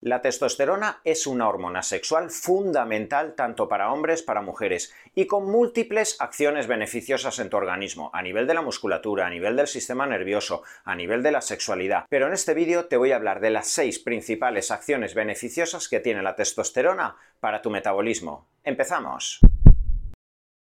La testosterona es una hormona sexual fundamental tanto para hombres como para mujeres y con múltiples acciones beneficiosas en tu organismo, a nivel de la musculatura, a nivel del sistema nervioso, a nivel de la sexualidad. Pero en este vídeo te voy a hablar de las seis principales acciones beneficiosas que tiene la testosterona para tu metabolismo. ¡Empezamos!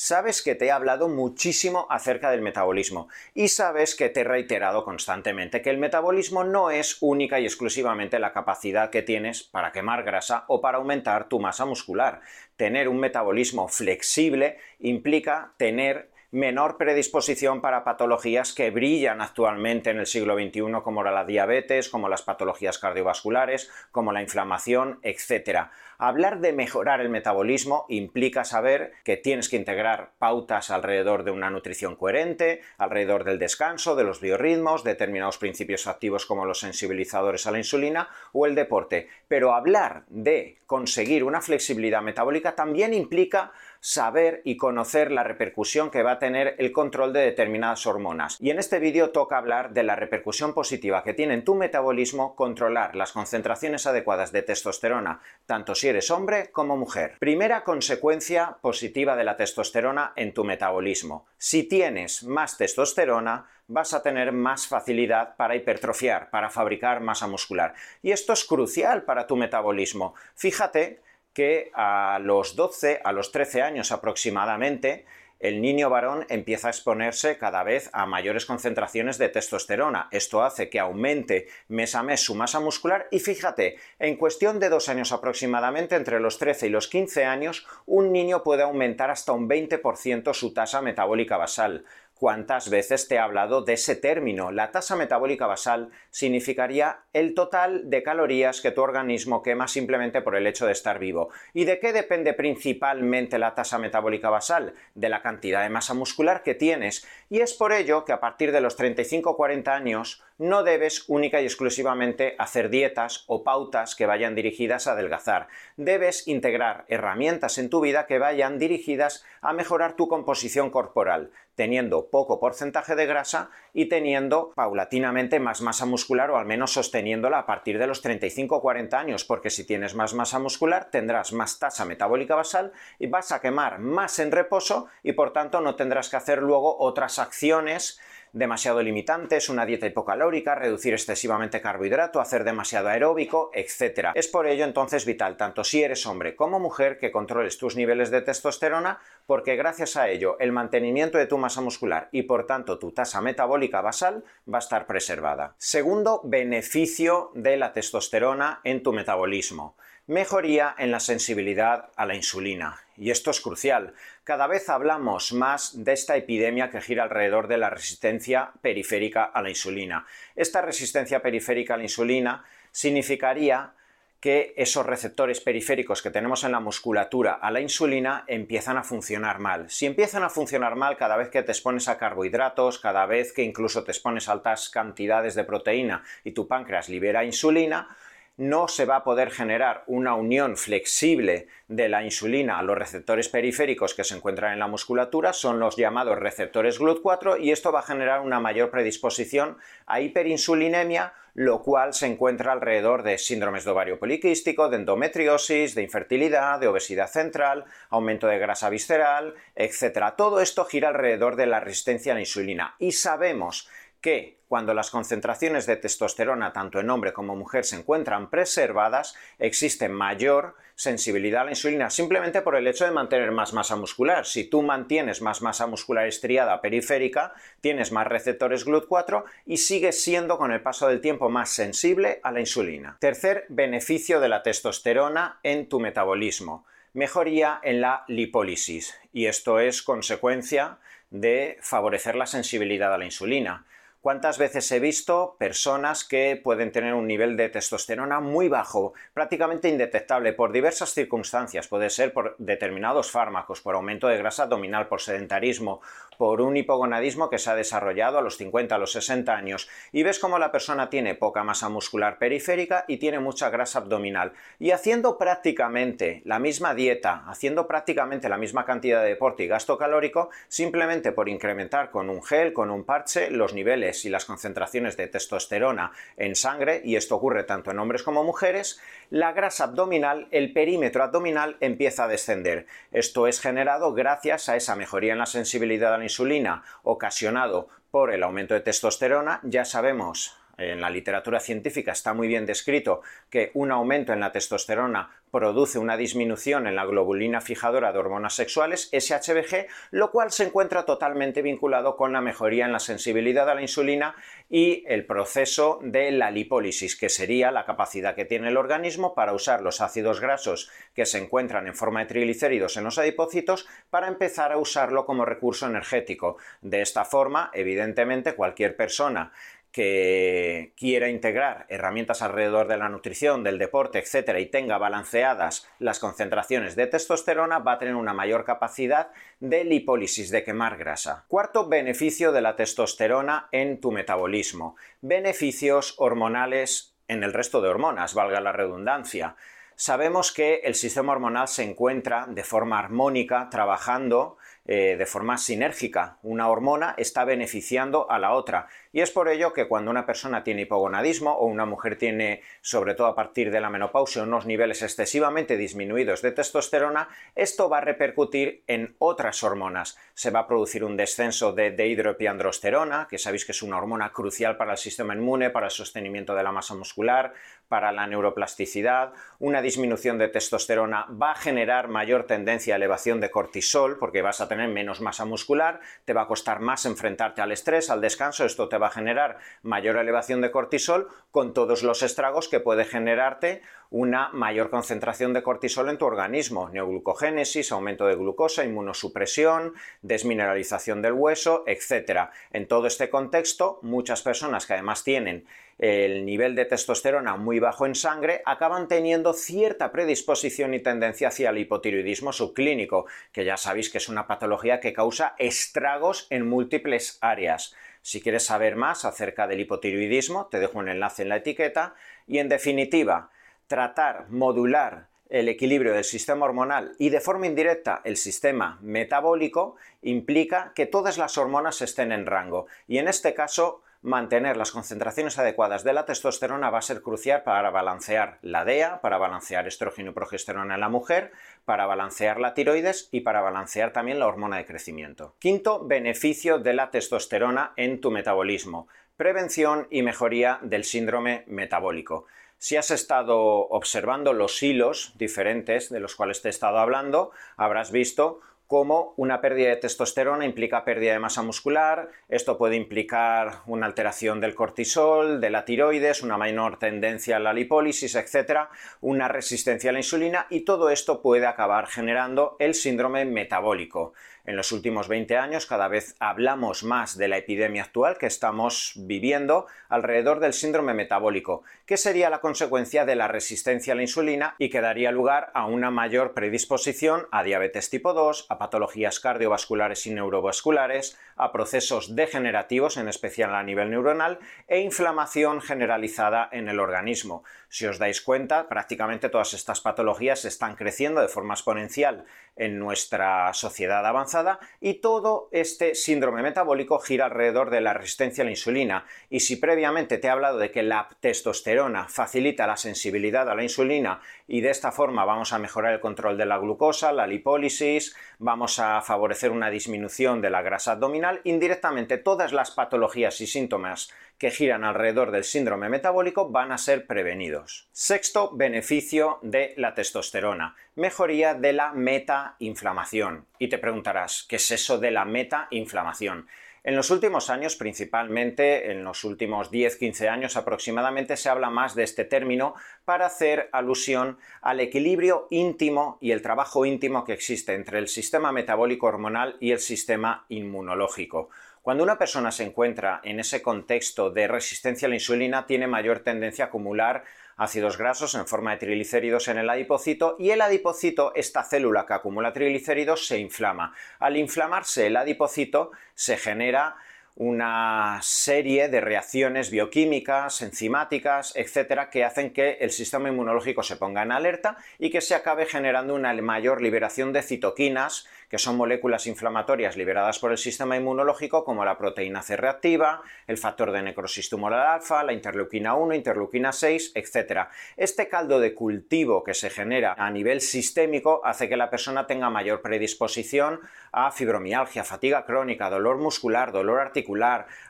Sabes que te he hablado muchísimo acerca del metabolismo y sabes que te he reiterado constantemente que el metabolismo no es única y exclusivamente la capacidad que tienes para quemar grasa o para aumentar tu masa muscular. Tener un metabolismo flexible implica tener menor predisposición para patologías que brillan actualmente en el siglo XXI como la diabetes, como las patologías cardiovasculares, como la inflamación, etc. Hablar de mejorar el metabolismo implica saber que tienes que integrar pautas alrededor de una nutrición coherente, alrededor del descanso, de los biorritmos, determinados principios activos como los sensibilizadores a la insulina o el deporte. Pero hablar de conseguir una flexibilidad metabólica también implica saber y conocer la repercusión que va a tener el control de determinadas hormonas. Y en este vídeo toca hablar de la repercusión positiva que tiene en tu metabolismo controlar las concentraciones adecuadas de testosterona, tanto si eres hombre como mujer. Primera consecuencia positiva de la testosterona en tu metabolismo. Si tienes más testosterona, vas a tener más facilidad para hipertrofiar, para fabricar masa muscular. Y esto es crucial para tu metabolismo. Fíjate que a los 12, a los 13 años aproximadamente, el niño varón empieza a exponerse cada vez a mayores concentraciones de testosterona. Esto hace que aumente mes a mes su masa muscular y fíjate, en cuestión de dos años aproximadamente, entre los 13 y los 15 años, un niño puede aumentar hasta un 20% su tasa metabólica basal. ¿Cuántas veces te he hablado de ese término? La tasa metabólica basal significaría el total de calorías que tu organismo quema simplemente por el hecho de estar vivo. ¿Y de qué depende principalmente la tasa metabólica basal? De la cantidad de masa muscular que tienes. Y es por ello que a partir de los 35-40 años no debes única y exclusivamente hacer dietas o pautas que vayan dirigidas a adelgazar. Debes integrar herramientas en tu vida que vayan dirigidas a mejorar tu composición corporal, teniendo poco porcentaje de grasa y teniendo paulatinamente más masa muscular o al menos sosteniéndola a partir de los 35 40 años, porque si tienes más masa muscular tendrás más tasa metabólica basal y vas a quemar más en reposo y por tanto no tendrás que hacer luego otras acciones demasiado limitantes, una dieta hipocalórica, reducir excesivamente carbohidrato, hacer demasiado aeróbico, etc. Es por ello entonces vital, tanto si eres hombre como mujer, que controles tus niveles de testosterona, porque gracias a ello el mantenimiento de tu masa muscular y por tanto tu tasa metabólica basal va a estar preservada. Segundo beneficio de la testosterona en tu metabolismo mejoría en la sensibilidad a la insulina. Y esto es crucial. Cada vez hablamos más de esta epidemia que gira alrededor de la resistencia periférica a la insulina. Esta resistencia periférica a la insulina significaría que esos receptores periféricos que tenemos en la musculatura a la insulina empiezan a funcionar mal. Si empiezan a funcionar mal cada vez que te expones a carbohidratos, cada vez que incluso te expones a altas cantidades de proteína y tu páncreas libera insulina, no se va a poder generar una unión flexible de la insulina a los receptores periféricos que se encuentran en la musculatura, son los llamados receptores GLUT4 y esto va a generar una mayor predisposición a hiperinsulinemia, lo cual se encuentra alrededor de síndromes de ovario poliquístico, de endometriosis, de infertilidad, de obesidad central, aumento de grasa visceral, etc. Todo esto gira alrededor de la resistencia a la insulina y sabemos que cuando las concentraciones de testosterona tanto en hombre como mujer se encuentran preservadas, existe mayor sensibilidad a la insulina simplemente por el hecho de mantener más masa muscular. Si tú mantienes más masa muscular estriada periférica, tienes más receptores GLUT4 y sigues siendo con el paso del tiempo más sensible a la insulina. Tercer beneficio de la testosterona en tu metabolismo mejoría en la lipólisis y esto es consecuencia de favorecer la sensibilidad a la insulina. ¿Cuántas veces he visto personas que pueden tener un nivel de testosterona muy bajo, prácticamente indetectable por diversas circunstancias? Puede ser por determinados fármacos, por aumento de grasa abdominal, por sedentarismo, por un hipogonadismo que se ha desarrollado a los 50, a los 60 años, y ves cómo la persona tiene poca masa muscular periférica y tiene mucha grasa abdominal. Y haciendo prácticamente la misma dieta, haciendo prácticamente la misma cantidad de deporte y gasto calórico, simplemente por incrementar con un gel, con un parche, los niveles niveles y las concentraciones de testosterona en sangre, y esto ocurre tanto en hombres como mujeres, la grasa abdominal, el perímetro abdominal empieza a descender. Esto es generado gracias a esa mejoría en la sensibilidad a la insulina ocasionado por el aumento de testosterona. Ya sabemos en la literatura científica está muy bien descrito que un aumento en la testosterona produce una disminución en la globulina fijadora de hormonas sexuales, SHBG, lo cual se encuentra totalmente vinculado con la mejoría en la sensibilidad a la insulina y el proceso de la lipólisis, que sería la capacidad que tiene el organismo para usar los ácidos grasos que se encuentran en forma de triglicéridos en los adipocitos para empezar a usarlo como recurso energético. De esta forma, evidentemente, cualquier persona que quiera integrar herramientas alrededor de la nutrición, del deporte, etcétera, y tenga balanceadas las concentraciones de testosterona, va a tener una mayor capacidad de lipólisis, de quemar grasa. Cuarto beneficio de la testosterona en tu metabolismo. Beneficios hormonales en el resto de hormonas, valga la redundancia. Sabemos que el sistema hormonal se encuentra de forma armónica trabajando eh, de forma sinérgica. Una hormona está beneficiando a la otra. Y es por ello que cuando una persona tiene hipogonadismo o una mujer tiene, sobre todo a partir de la menopausia, unos niveles excesivamente disminuidos de testosterona, esto va a repercutir en otras hormonas. Se va a producir un descenso de dehidroepiandrosterona, que sabéis que es una hormona crucial para el sistema inmune, para el sostenimiento de la masa muscular, para la neuroplasticidad. Una disminución de testosterona va a generar mayor tendencia a elevación de cortisol, porque vas a tener menos masa muscular, te va a costar más enfrentarte al estrés, al descanso, esto te va a generar mayor elevación de cortisol con todos los estragos que puede generarte una mayor concentración de cortisol en tu organismo, neoglucogénesis, aumento de glucosa, inmunosupresión, desmineralización del hueso, etc. En todo este contexto, muchas personas que además tienen el nivel de testosterona muy bajo en sangre, acaban teniendo cierta predisposición y tendencia hacia el hipotiroidismo subclínico, que ya sabéis que es una patología que causa estragos en múltiples áreas. Si quieres saber más acerca del hipotiroidismo, te dejo un enlace en la etiqueta. Y en definitiva, tratar, modular el equilibrio del sistema hormonal y de forma indirecta el sistema metabólico implica que todas las hormonas estén en rango. Y en este caso, mantener las concentraciones adecuadas de la testosterona va a ser crucial para balancear la DEA, para balancear estrógeno y progesterona en la mujer, para balancear la tiroides y para balancear también la hormona de crecimiento. Quinto beneficio de la testosterona en tu metabolismo, prevención y mejoría del síndrome metabólico. Si has estado observando los hilos diferentes de los cuales te he estado hablando, habrás visto como una pérdida de testosterona implica pérdida de masa muscular, esto puede implicar una alteración del cortisol, de la tiroides, una menor tendencia a la lipólisis, etc., una resistencia a la insulina y todo esto puede acabar generando el síndrome metabólico. En los últimos 20 años cada vez hablamos más de la epidemia actual que estamos viviendo alrededor del síndrome metabólico, que sería la consecuencia de la resistencia a la insulina y que daría lugar a una mayor predisposición a diabetes tipo 2, a patologías cardiovasculares y neurovasculares, a procesos degenerativos, en especial a nivel neuronal, e inflamación generalizada en el organismo. Si os dais cuenta, prácticamente todas estas patologías están creciendo de forma exponencial en nuestra sociedad avanzada y todo este síndrome metabólico gira alrededor de la resistencia a la insulina. Y si previamente te he hablado de que la testosterona facilita la sensibilidad a la insulina y de esta forma vamos a mejorar el control de la glucosa, la lipólisis, vamos a favorecer una disminución de la grasa abdominal, indirectamente todas las patologías y síntomas que giran alrededor del síndrome metabólico van a ser prevenidos. Sexto beneficio de la testosterona, mejoría de la metainflamación. Y te preguntarás, ¿qué es eso de la metainflamación? En los últimos años, principalmente en los últimos 10-15 años aproximadamente, se habla más de este término para hacer alusión al equilibrio íntimo y el trabajo íntimo que existe entre el sistema metabólico hormonal y el sistema inmunológico. Cuando una persona se encuentra en ese contexto de resistencia a la insulina, tiene mayor tendencia a acumular ácidos grasos en forma de triglicéridos en el adipocito y el adipocito, esta célula que acumula triglicéridos, se inflama. Al inflamarse el adipocito se genera una serie de reacciones bioquímicas, enzimáticas, etcétera, que hacen que el sistema inmunológico se ponga en alerta y que se acabe generando una mayor liberación de citoquinas que son moléculas inflamatorias liberadas por el sistema inmunológico como la proteína C reactiva, el factor de necrosis tumoral alfa, la interleuquina 1, interleuquina 6, etc. Este caldo de cultivo que se genera a nivel sistémico hace que la persona tenga mayor predisposición a fibromialgia, fatiga crónica, dolor muscular, dolor articular,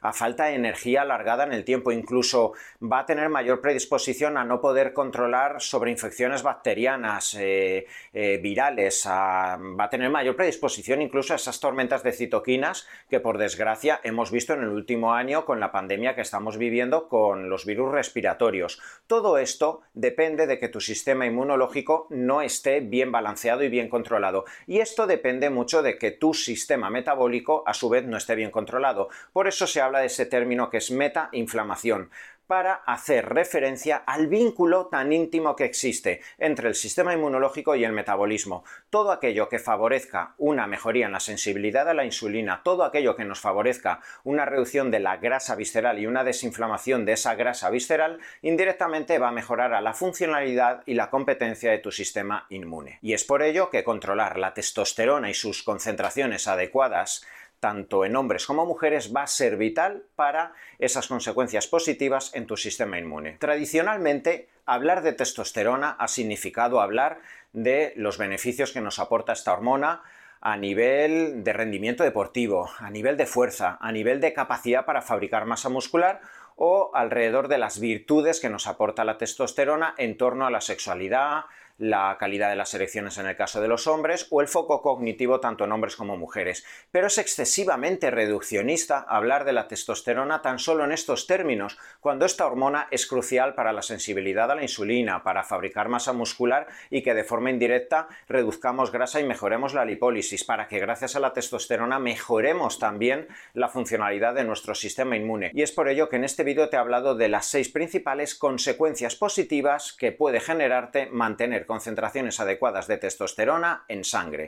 a falta de energía alargada en el tiempo, incluso va a tener mayor predisposición a no poder controlar sobre infecciones bacterianas, eh, eh, virales, va a tener mayor predisposición incluso a esas tormentas de citoquinas que por desgracia hemos visto en el último año con la pandemia que estamos viviendo con los virus respiratorios. Todo esto depende de que tu sistema inmunológico no esté bien balanceado y bien controlado. Y esto depende mucho de que tu sistema metabólico a su vez no esté bien controlado. Por eso se habla de ese término que es meta-inflamación para hacer referencia al vínculo tan íntimo que existe entre el sistema inmunológico y el metabolismo. Todo aquello que favorezca una mejoría en la sensibilidad a la insulina, todo aquello que nos favorezca una reducción de la grasa visceral y una desinflamación de esa grasa visceral, indirectamente va a mejorar a la funcionalidad y la competencia de tu sistema inmune. Y es por ello que controlar la testosterona y sus concentraciones adecuadas tanto en hombres como mujeres, va a ser vital para esas consecuencias positivas en tu sistema inmune. Tradicionalmente, hablar de testosterona ha significado hablar de los beneficios que nos aporta esta hormona a nivel de rendimiento deportivo, a nivel de fuerza, a nivel de capacidad para fabricar masa muscular o alrededor de las virtudes que nos aporta la testosterona en torno a la sexualidad, la calidad de las elecciones en el caso de los hombres o el foco cognitivo tanto en hombres como mujeres. Pero es excesivamente reduccionista hablar de la testosterona tan solo en estos términos, cuando esta hormona es crucial para la sensibilidad a la insulina, para fabricar masa muscular y que de forma indirecta reduzcamos grasa y mejoremos la lipólisis, para que gracias a la testosterona mejoremos también la funcionalidad de nuestro sistema inmune. Y es por ello que en este vídeo te he hablado de las seis principales consecuencias positivas que puede generarte mantener concentraciones adecuadas de testosterona en sangre.